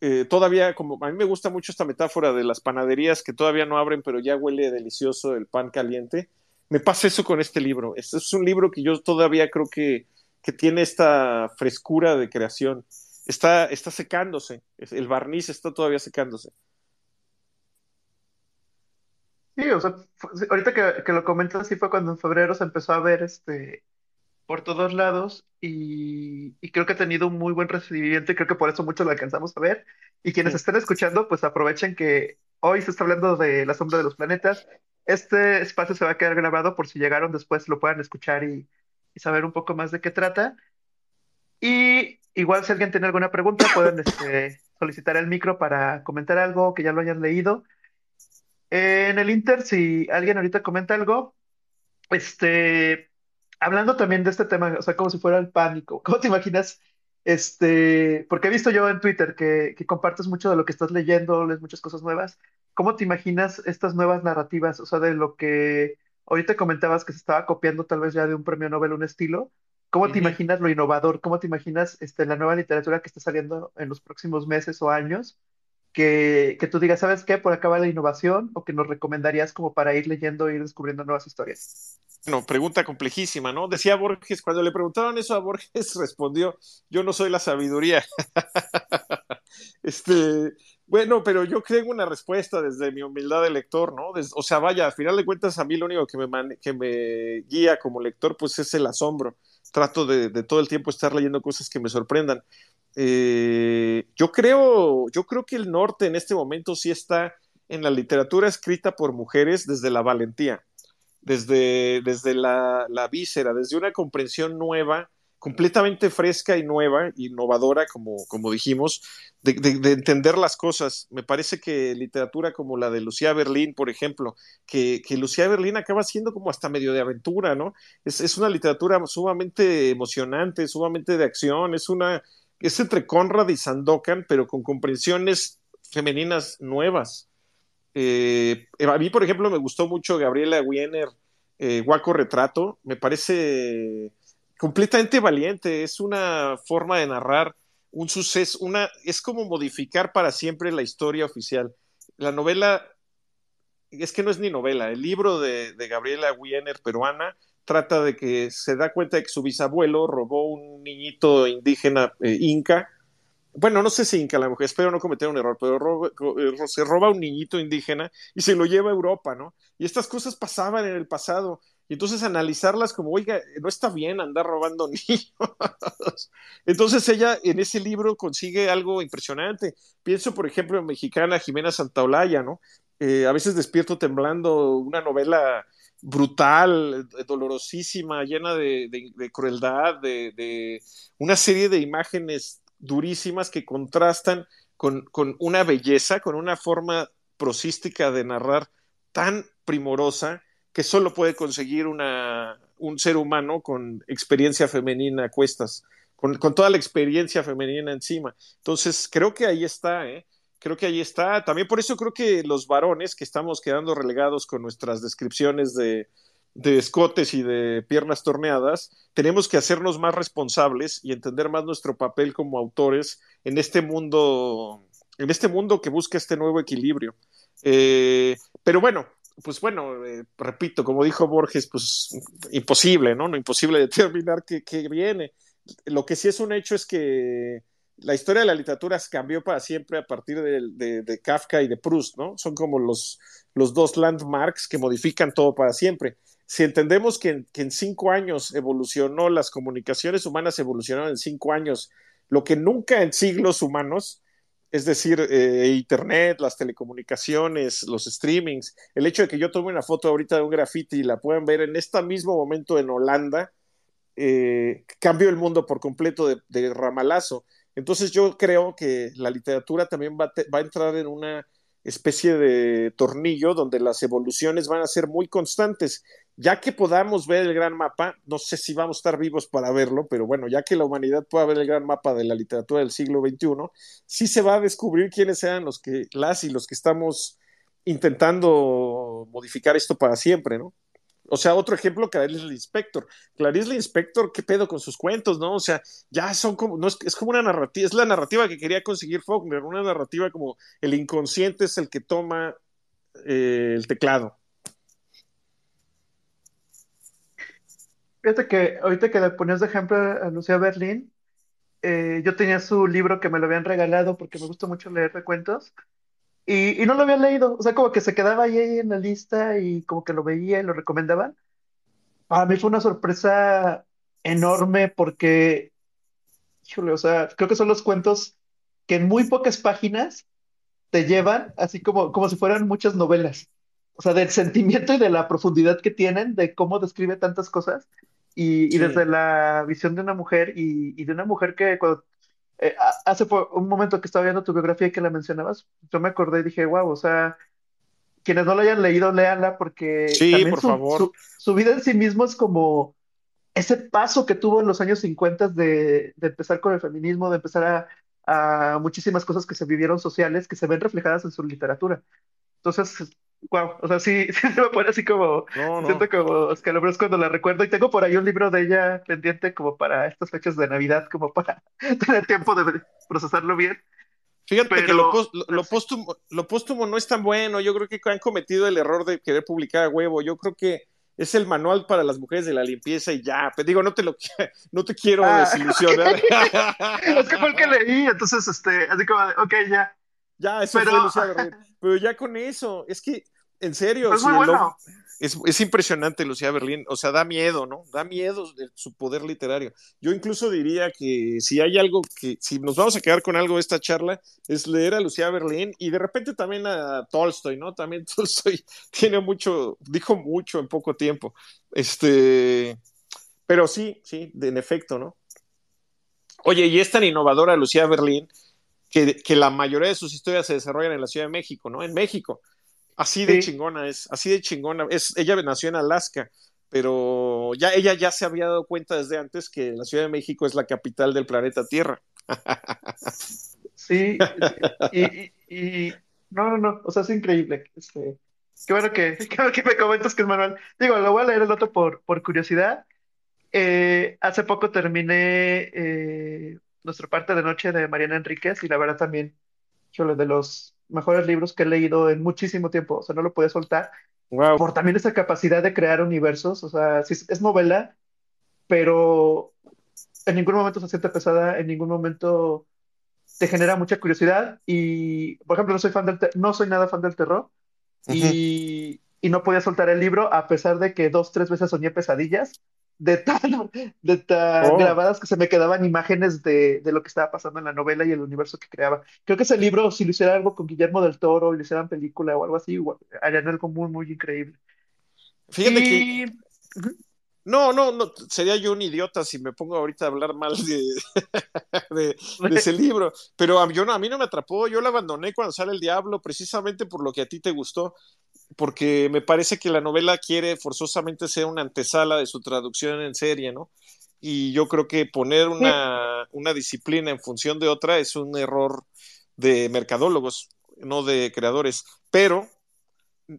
eh, todavía, como a mí me gusta mucho esta metáfora de las panaderías que todavía no abren, pero ya huele delicioso el pan caliente. Me pasa eso con este libro. Este es un libro que yo todavía creo que, que tiene esta frescura de creación. Está, está secándose, el barniz está todavía secándose. Sí, o sea, ahorita que, que, lo comentas, sí fue cuando en febrero se empezó a ver este por todos lados y, creo que ha tenido un muy buen recibimiento y creo que por eso muchos lo alcanzamos a ver. Y quienes estén escuchando, pues aprovechen que hoy se está hablando de la sombra de los planetas. Este espacio se va a quedar grabado por si llegaron después lo puedan escuchar y, saber un poco más de qué trata. Y igual si alguien tiene alguna pregunta, pueden este, solicitar el micro para comentar algo que ya lo hayan leído. En el Inter, si alguien ahorita comenta algo, este, hablando también de este tema, o sea, como si fuera el pánico, ¿cómo te imaginas? Este, porque he visto yo en Twitter que, que compartes mucho de lo que estás leyendo, lees muchas cosas nuevas. ¿Cómo te imaginas estas nuevas narrativas? O sea, de lo que ahorita comentabas que se estaba copiando tal vez ya de un premio Nobel, un estilo. ¿Cómo te imaginas lo innovador? ¿Cómo te imaginas este, la nueva literatura que está saliendo en los próximos meses o años? Que, que tú digas, ¿sabes qué? Por acá va la innovación o que nos recomendarías como para ir leyendo e ir descubriendo nuevas historias. Bueno, pregunta complejísima, ¿no? Decía Borges, cuando le preguntaron eso a Borges, respondió, yo no soy la sabiduría. este, Bueno, pero yo tengo una respuesta desde mi humildad de lector, ¿no? o sea, vaya, al final de cuentas, a mí lo único que me, que me guía como lector, pues es el asombro. Trato de, todo el tiempo estar leyendo cosas que me sorprendan. Eh, yo creo, yo creo que el norte en este momento sí está en la literatura escrita por mujeres desde la valentía, desde, desde la, la víscera, desde una comprensión nueva completamente fresca y nueva, innovadora, como, como dijimos, de, entender las cosas. Me parece que literatura como la de Lucía Berlín, por ejemplo, que, que Lucía Berlín acaba siendo como hasta medio de aventura, ¿no? Es, una literatura sumamente emocionante, sumamente de acción, es una, es entre Conrad y Sandokan, pero con comprensiones femeninas nuevas. Eh, a mí, por ejemplo, me gustó mucho Gabriela Wiener, eh, Guaco Retrato, me parece completamente valiente, es una forma de narrar un suceso, una, es como modificar para siempre la historia oficial. La novela, es que no es ni novela, el libro de, Gabriela Wiener, peruana, trata de que se da cuenta de que su bisabuelo robó un niñito indígena eh, inca. Bueno, no sé si inca la mujer, espero no cometer un error, pero eh, se roba un niñito indígena y se lo lleva a Europa, ¿no? Y estas cosas pasaban en el pasado y entonces analizarlas como, oiga, no está bien andar robando niños. entonces ella en ese libro consigue algo impresionante. Pienso, por ejemplo, en mexicana Jimena Santaolalla, ¿no? Eh, a veces despierto temblando una novela brutal, dolorosísima, llena de, crueldad, de, una serie de imágenes durísimas que contrastan con, con una belleza, con una forma prosística de narrar tan primorosa que solo puede conseguir una, un ser humano con experiencia femenina a cuestas, con, toda la experiencia femenina encima. Entonces, creo que ahí está, ¿eh? Creo que ahí está. También por eso creo que los varones que estamos quedando relegados con nuestras descripciones de, de escotes y de piernas torneadas, tenemos que hacernos más responsables y entender más nuestro papel como autores en este mundo, en este mundo que busca este nuevo equilibrio. Eh, pero bueno, pues bueno, eh, repito, como dijo Borges, pues imposible, ¿no? No imposible determinar qué, viene. Lo que sí es un hecho es que la historia de la literatura cambió para siempre a partir de, Kafka y de Proust, ¿no? Son como los, los dos landmarks que modifican todo para siempre. Si entendemos que que en cinco años evolucionó, las comunicaciones humanas evolucionaron en cinco años, lo que nunca en siglos humanos, es decir, eh, Internet, las telecomunicaciones, los streamings, el hecho de que yo tome una foto ahorita de un graffiti y la puedan ver en este mismo momento en Holanda, eh, cambió el mundo por completo de, ramalazo. Entonces yo creo que la literatura también va, va a entrar en una especie de tornillo donde las evoluciones van a ser muy constantes ya que podamos ver el gran mapa, no sé si vamos a estar vivos para verlo, pero bueno, ya que la humanidad pueda ver el gran mapa de la literatura del siglo XXI, sí se va a descubrir quiénes sean los que, las y los que estamos intentando modificar esto para siempre, ¿no? O sea, otro ejemplo, Clarice Inspector. Clarice Inspector, ¿qué pedo con sus cuentos, no? O sea, ya son como, no es, es como una narrativa, es la narrativa que quería conseguir Faulkner, una narrativa como el inconsciente es el que toma eh, el teclado. Fíjate que ahorita que le ponías de ejemplo a Lucía Berlín, eh, yo tenía su libro que me lo habían regalado porque me gusta mucho leer recuentos y, y no lo había leído, o sea, como que se quedaba ahí en la lista y como que lo veía y lo recomendaban. Para mí fue una sorpresa enorme porque, híjole, o sea, creo que son los cuentos que en muy pocas páginas te llevan así como, como si fueran muchas novelas. O sea, del sentimiento y de la profundidad que tienen, de cómo describe tantas cosas. Y, desde la visión de una mujer y, de una mujer que cuando, eh, hace un momento que estaba viendo tu biografía y que la mencionabas, yo me acordé y dije, wow, o sea, quienes no la hayan leído, léanla porque también por su, favor. Su, vida en sí mismo es como ese paso que tuvo en los años 50 de, de empezar con el feminismo, de empezar a, a muchísimas cosas que se vivieron sociales, que se ven reflejadas en su literatura. Entonces, wow, o sea, sí, sí me pone así como, siento como escalofríos cuando la recuerdo. Y tengo por ahí un libro de ella pendiente como para estas fechas de Navidad, como para tener tiempo de procesarlo bien. Fíjate que lo, lo, póstumo, lo póstumo no es tan bueno, yo creo que han cometido el error de querer publicar a huevo, yo creo que es el manual para las mujeres de la limpieza y ya, pero digo, no te lo no te quiero ah, desilusionar. es que fue el que leí, entonces, este, así como, ok, ya, Ya, eso Pero- fue Lucía Berlín. Pero ya con eso, es que, en serio, Es si muy el bueno. lobo- es, es impresionante Lucía Berlín, o sea, da miedo, ¿no? Da miedo de su poder literario. Yo incluso diría que si hay algo que, si nos vamos a quedar con algo de esta charla, es leer a Lucía Berlín y de repente también a Tolstoy, ¿no? También Tolstoy tiene mucho, dijo mucho en poco tiempo. Este, pero sí, sí, en efecto, ¿no? Oye, y es tan innovadora Lucía Berlín que, que la mayoría de sus historias se desarrollan en la Ciudad de México, ¿no? En México. Así de Sí. chingona es, así de chingona. Es, ella nació en Alaska, pero ya ella ya se había dado cuenta desde antes que la Ciudad de México es la capital del planeta Tierra. Sí, y, y- y- no, no, no, o sea, es increíble. Este, qué bueno que, qué bueno que me comentas que es Manuel. Digo, lo voy a leer el otro por, por curiosidad. Eh, hace poco terminé eh, nuestra parte de noche de Mariana Enríquez y la verdad también, híjole, de los mejores libros que he leído en muchísimo tiempo, o sea, no lo podía soltar, Wow. por también esa capacidad de crear universos, o sea, sí, es novela, pero en ningún momento se siente pesada, en ningún momento te genera mucha curiosidad y, por ejemplo, no soy fan del no soy nada fan del terror y, y no podía soltar el libro a pesar de que dos, tres veces soñé pesadillas de tan, de tan Oh. grabadas que se me quedaban imágenes de, de lo que estaba pasando en la novela y el universo que creaba. Creo que ese libro, si lo hiciera algo con Guillermo del Toro, y lo hicieran película o algo así, igual, harían algo muy, muy increíble. Fíjate que no, no, no, sería yo un idiota si me pongo ahorita a hablar mal de, de, de ese libro, pero a, yo no, a mí no me atrapó, yo lo abandoné cuando sale el diablo, precisamente por lo que a ti te gustó, porque me parece que la novela quiere forzosamente ser una antesala de su traducción en serie, ¿no? Y yo creo que poner una, una disciplina en función de otra es un error de mercadólogos, no de creadores, pero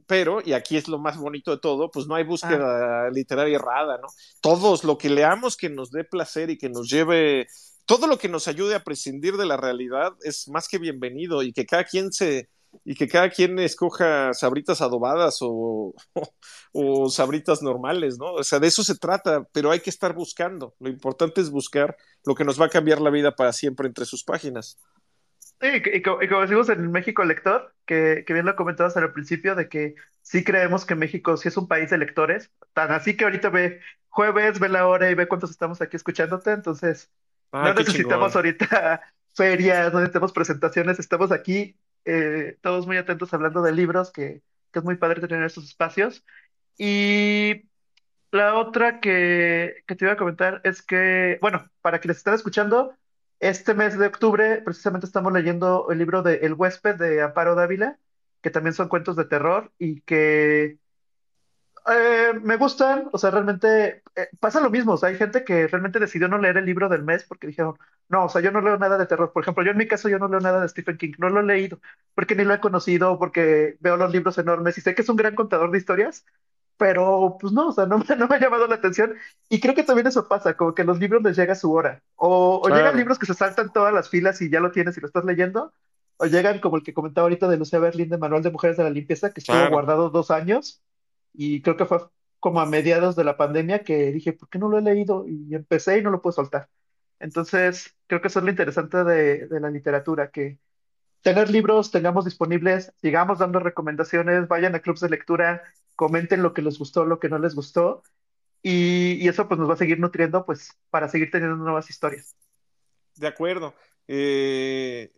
pero, y aquí es lo más bonito de todo, pues no hay búsqueda literaria errada, ¿no? Todos lo que leamos que nos dé placer y que nos lleve, todo lo que nos ayude a prescindir de la realidad es más que bienvenido y que cada quien se, y que cada quien escoja sabritas adobadas o, o sabritas normales, ¿no? O sea, de eso se trata, pero hay que estar buscando. Lo importante es buscar lo que nos va a cambiar la vida para siempre entre sus páginas. Sí, y, y co- y como decimos en México Lector, que, que bien lo comentabas al principio, de que sí creemos que México sí es un país de lectores, tan así que ahorita ve jueves, ve la hora y ve cuántos estamos aquí escuchándote, entonces Ah, no necesitamos chingón. ahorita ferias, no necesitamos presentaciones, estamos aquí eh, todos muy atentos hablando de libros, que, es muy padre tener estos espacios. Y la otra que, que te iba a comentar es que, bueno, para quienes están escuchando, este mes de octubre precisamente estamos leyendo el libro de El huésped de Amparo Dávila, que también son cuentos de terror y que eh, me gustan, o sea, realmente eh, pasa lo mismo, o sea, hay gente que realmente decidió no leer el libro del mes porque dijeron, no, o sea, yo no leo nada de terror. Por ejemplo, yo en mi caso yo no leo nada de Stephen King, no lo he leído porque ni lo he conocido, porque veo los libros enormes y sé que es un gran contador de historias, pero pues no, o sea, no, me- no me ha llamado la atención. Y creo que también eso pasa, como que los libros les llega su hora. O, llegan libros que se saltan todas las filas y ya lo tienes y lo estás leyendo, o llegan como el que comentaba ahorita de Lucía Berlín de Manual de Mujeres de la Limpieza, que estuvo Claro. guardado dos años y creo que fue como a mediados de la pandemia que dije, ¿por qué no lo he leído? Y empecé y no lo puedo soltar. Entonces, creo que eso es lo interesante de, de la literatura, que tener libros, tengamos disponibles, sigamos dando recomendaciones, vayan a clubs de lectura, comenten lo que les gustó, lo que no les gustó, y, y eso pues nos va a seguir nutriendo pues para seguir teniendo nuevas historias. De acuerdo. Eh,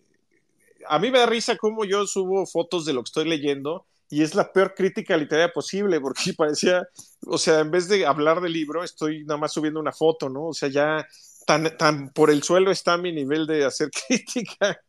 a mí me da risa cómo yo subo fotos de lo que estoy leyendo y es la peor crítica literaria posible porque parecía, o sea, en vez de hablar del libro, estoy nada más subiendo una foto, ¿no? O sea, ya tan, tan por el suelo está mi nivel de hacer crítica.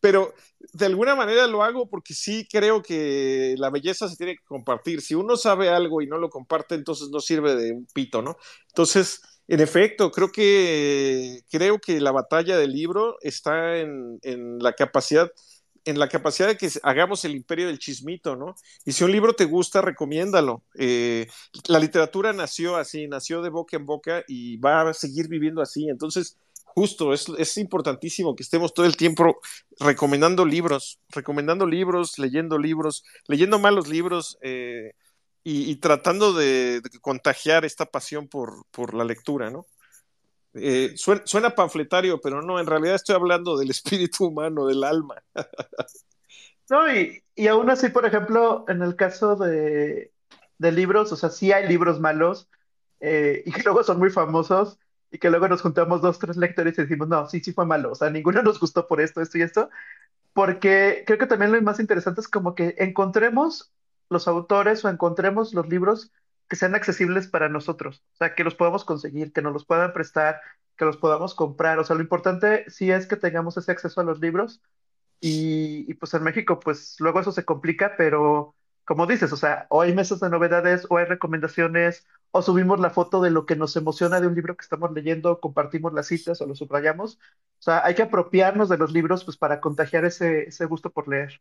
Pero de alguna manera lo hago porque sí creo que la belleza se tiene que compartir. Si uno sabe algo y no lo comparte, entonces no sirve de un pito, ¿no? Entonces, en efecto, creo que creo que la batalla del libro está en, en la capacidad en la capacidad de que hagamos el imperio del chismito, ¿no? Y si un libro te gusta, recomiéndalo. Eh, la literatura nació así, nació de boca en boca y va a seguir viviendo así. Entonces, justo, es, importantísimo que estemos todo el tiempo recomendando libros, recomendando libros, leyendo libros, leyendo malos libros eh, y, y, tratando de, de, contagiar esta pasión por, por la lectura, ¿no? Eh, suena, panfletario, pero no, en realidad estoy hablando del espíritu humano, del alma. no, y, y aún así, por ejemplo, en el caso de, de libros, o sea, sí hay libros malos eh, y que luego son muy famosos y que luego nos juntamos dos, tres lectores y decimos, no, sí, sí fue malo, o sea, ninguno nos gustó por esto, esto y esto, porque creo que también lo más interesante es como que encontremos los autores o encontremos los libros que sean accesibles para nosotros, o sea, que los podamos conseguir, que nos los puedan prestar, que los podamos comprar, o sea, lo importante sí es que tengamos ese acceso a los libros y, y pues en México pues luego eso se complica, pero como dices, o sea, o hay mesas de novedades, o hay recomendaciones, o subimos la foto de lo que nos emociona de un libro que estamos leyendo, compartimos las citas o lo subrayamos. O sea, hay que apropiarnos de los libros pues para contagiar ese, ese gusto por leer.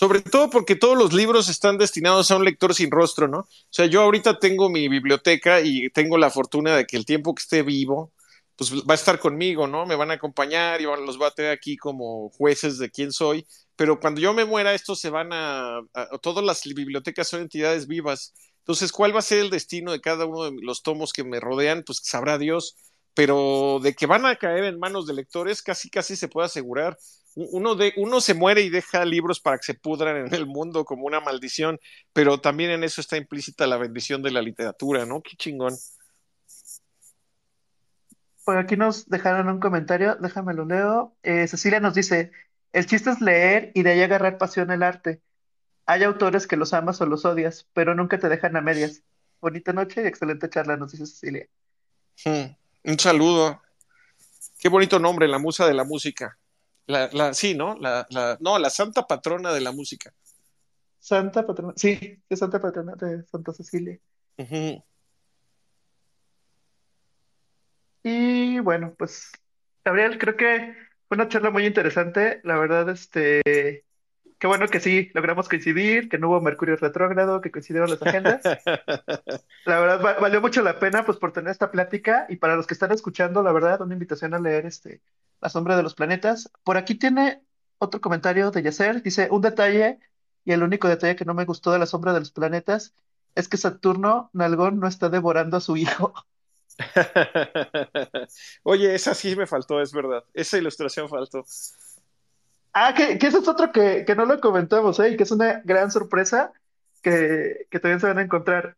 Sobre todo porque todos los libros están destinados a un lector sin rostro, ¿no? O sea, yo ahorita tengo mi biblioteca y tengo la fortuna de que el tiempo que esté vivo, pues va a estar conmigo, ¿no? Me van a acompañar y los voy a tener aquí como jueces de quién soy pero cuando yo me muera, estos se van a, todas las bibliotecas son entidades vivas. Entonces, ¿cuál va a ser el destino de cada uno de los tomos que me rodean? Pues sabrá Dios, pero de que van a caer en manos de lectores, casi casi se puede asegurar. Uno, de, uno se muere y deja libros para que se pudran en el mundo como una maldición, pero también en eso está implícita la bendición de la literatura, ¿no? Qué chingón. Por aquí nos dejaron un comentario, déjame lo leo. Eh, Cecilia nos dice, el chiste es leer y de ahí agarrar pasión el arte. Hay autores que los amas o los odias, pero nunca te dejan a medias. Bonita noche y excelente charla, nos dice Cecilia. Hmm, un saludo. Qué bonito nombre, la musa de la música. La, sí, ¿no? La, no, la santa patrona de la música. Santa patrona, sí, es santa patrona de Santa Cecilia. Y bueno, pues, Gabriel, creo que fue una charla muy interesante, la verdad, este, qué bueno que sí logramos coincidir, que no hubo Mercurio retrógrado, que coincidieron las agendas. La verdad, valió mucho la pena, pues, por tener esta plática y para los que están escuchando, la verdad, una invitación a leer, este, La sombra de los planetas. Por aquí tiene otro comentario de Yacer, dice, un detalle, y el único detalle que no me gustó de La sombra de los planetas es que Saturno Nalgón no está devorando a su hijo. Oye, esa sí me faltó, es verdad. Esa ilustración faltó. Ah, que, que eso es otro que, no lo comentamos, ¿eh? que es una gran sorpresa que, también se van a encontrar.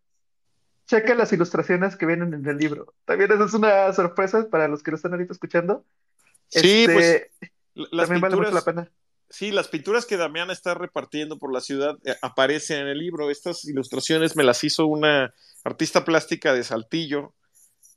Checa las ilustraciones que vienen en el libro. También esa es una sorpresa para los que lo están ahorita escuchando. Sí, pues las también vale mucho la pena. Sí, las pinturas que Damián está repartiendo por la ciudad eh, aparecen en el libro. Estas ilustraciones me las hizo una artista plástica de Saltillo,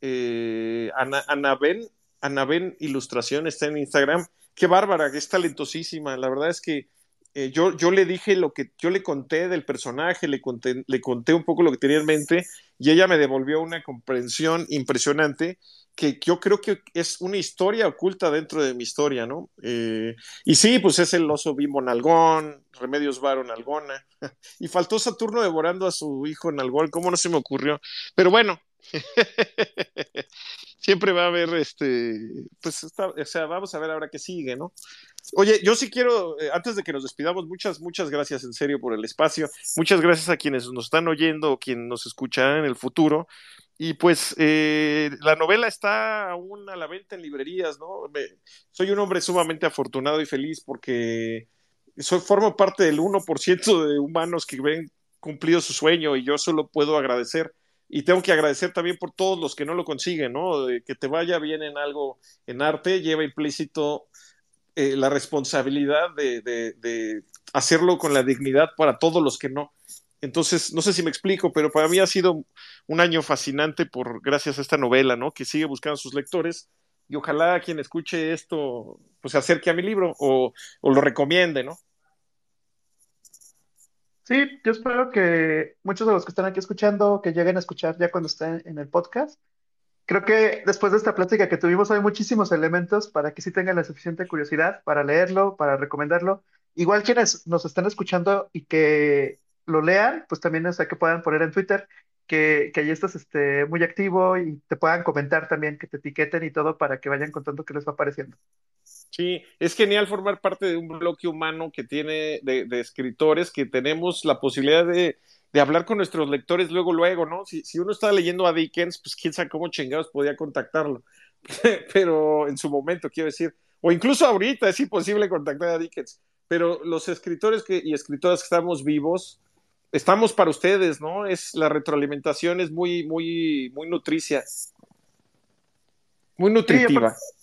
eh, Ana, Ana, Ilustración está en Instagram. Qué bárbara, que es talentosísima. La verdad es que eh, yo, yo le dije lo que yo le conté del personaje, le conté, le conté un poco lo que tenía en mente y ella me devolvió una comprensión impresionante que yo creo que es una historia oculta dentro de mi historia, ¿no? Eh, y sí, pues es el oso bimbo nalgón, Remedios Varo nalgona, y faltó Saturno devorando a su hijo nalgón, ¿cómo no se me ocurrió? Pero bueno, Siempre va a haber, este, pues, o sea, vamos a ver ahora qué sigue, ¿no? Oye, yo sí quiero, eh, antes de que nos despidamos, muchas, muchas gracias en serio por el espacio. Muchas gracias a quienes nos están oyendo o quienes nos escucharán en el futuro. Y pues eh, la novela está aún a la venta en librerías, ¿no? soy un hombre sumamente afortunado y feliz porque soy, formo parte del 1% de humanos que ven cumplido su sueño y yo solo puedo agradecer y tengo que agradecer también por todos los que no lo consiguen, ¿no? De que te vaya bien en algo, en arte, lleva implícito eh, la responsabilidad de, de, hacerlo con la dignidad para todos los que no. Entonces, no sé si me explico, pero para mí ha sido un año fascinante por gracias a esta novela, ¿no? Que sigue buscando a sus lectores y ojalá quien escuche esto pues se acerque a mi libro o, o lo recomiende, ¿no? Sí, yo espero que muchos de los que están aquí escuchando, que lleguen a escuchar ya cuando estén en el podcast. Creo que después de esta plática que tuvimos hay muchísimos elementos para que sí tengan la suficiente curiosidad para leerlo, para recomendarlo. Igual quienes nos están escuchando y que lo lean, pues también es que puedan poner en Twitter que, que ahí estás este, muy activo y te puedan comentar también, que te etiqueten y todo para que vayan contando qué les va apareciendo. Sí, es genial formar parte de un bloque humano que tiene de, escritores que tenemos la posibilidad de, hablar con nuestros lectores luego, luego, ¿no? Si, si, uno está leyendo a Dickens, pues quién sabe cómo chingados podía contactarlo. pero en su momento, quiero decir, o incluso ahorita es imposible contactar a Dickens, pero los escritores que, y escritoras que estamos vivos, estamos para ustedes, ¿no? Es la retroalimentación es muy, muy, muy nutricia. Muy nutritiva. Sí,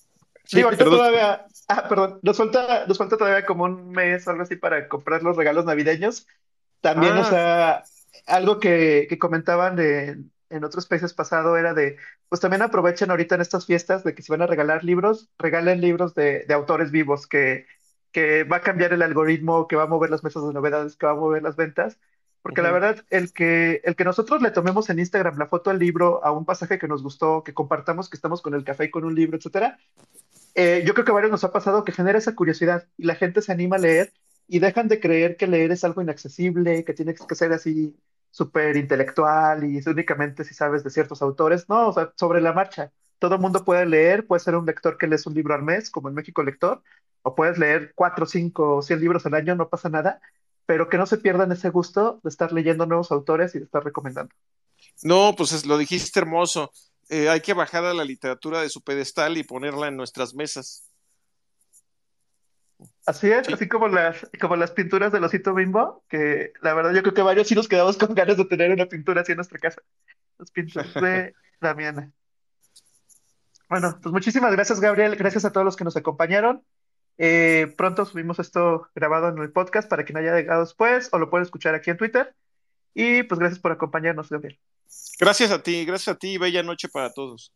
ahorita todavía, ah, perdón, nos falta, nos falta todavía como un mes o algo así para comprar los regalos navideños. También, o ah. sea, algo que, que comentaban de, en otros países pasado era de, pues también aprovechen ahorita en estas fiestas de que si van a regalar libros, regalen libros de, de autores vivos, que, que va a cambiar el algoritmo, que va a mover las mesas de novedades, que va a mover las ventas. Porque la verdad, el que, el que nosotros le tomemos en Instagram la foto al libro, a un pasaje que nos gustó, que compartamos que estamos con el café y con un libro, etcétera, eh, yo creo que a varios nos ha pasado que genera esa curiosidad y la gente se anima a leer y dejan de creer que leer es algo inaccesible, que tiene que ser así súper intelectual y es únicamente si sabes de ciertos autores. No, o sea, sobre la marcha. Todo mundo puede leer, puede ser un lector que lees un libro al mes, como en México Lector, o puedes leer cuatro, cinco, cien libros al año, no pasa nada, pero que no se pierdan ese gusto de estar leyendo nuevos autores y de estar recomendando. No, pues lo dijiste hermoso. Eh, hay que bajar a la literatura de su pedestal y ponerla en nuestras mesas. Así es, así como las, como las pinturas del osito bimbo, que la verdad yo creo que varios sí nos quedamos con ganas de tener una pintura así en nuestra casa. Las pinturas de Damiana. Bueno, pues muchísimas gracias, Gabriel. Gracias a todos los que nos acompañaron. Eh, pronto subimos esto grabado en el podcast para quien haya llegado después o lo puede escuchar aquí en Twitter. Y pues gracias por acompañarnos, Gabriel. Gracias a ti, gracias a ti. Bella noche para todos.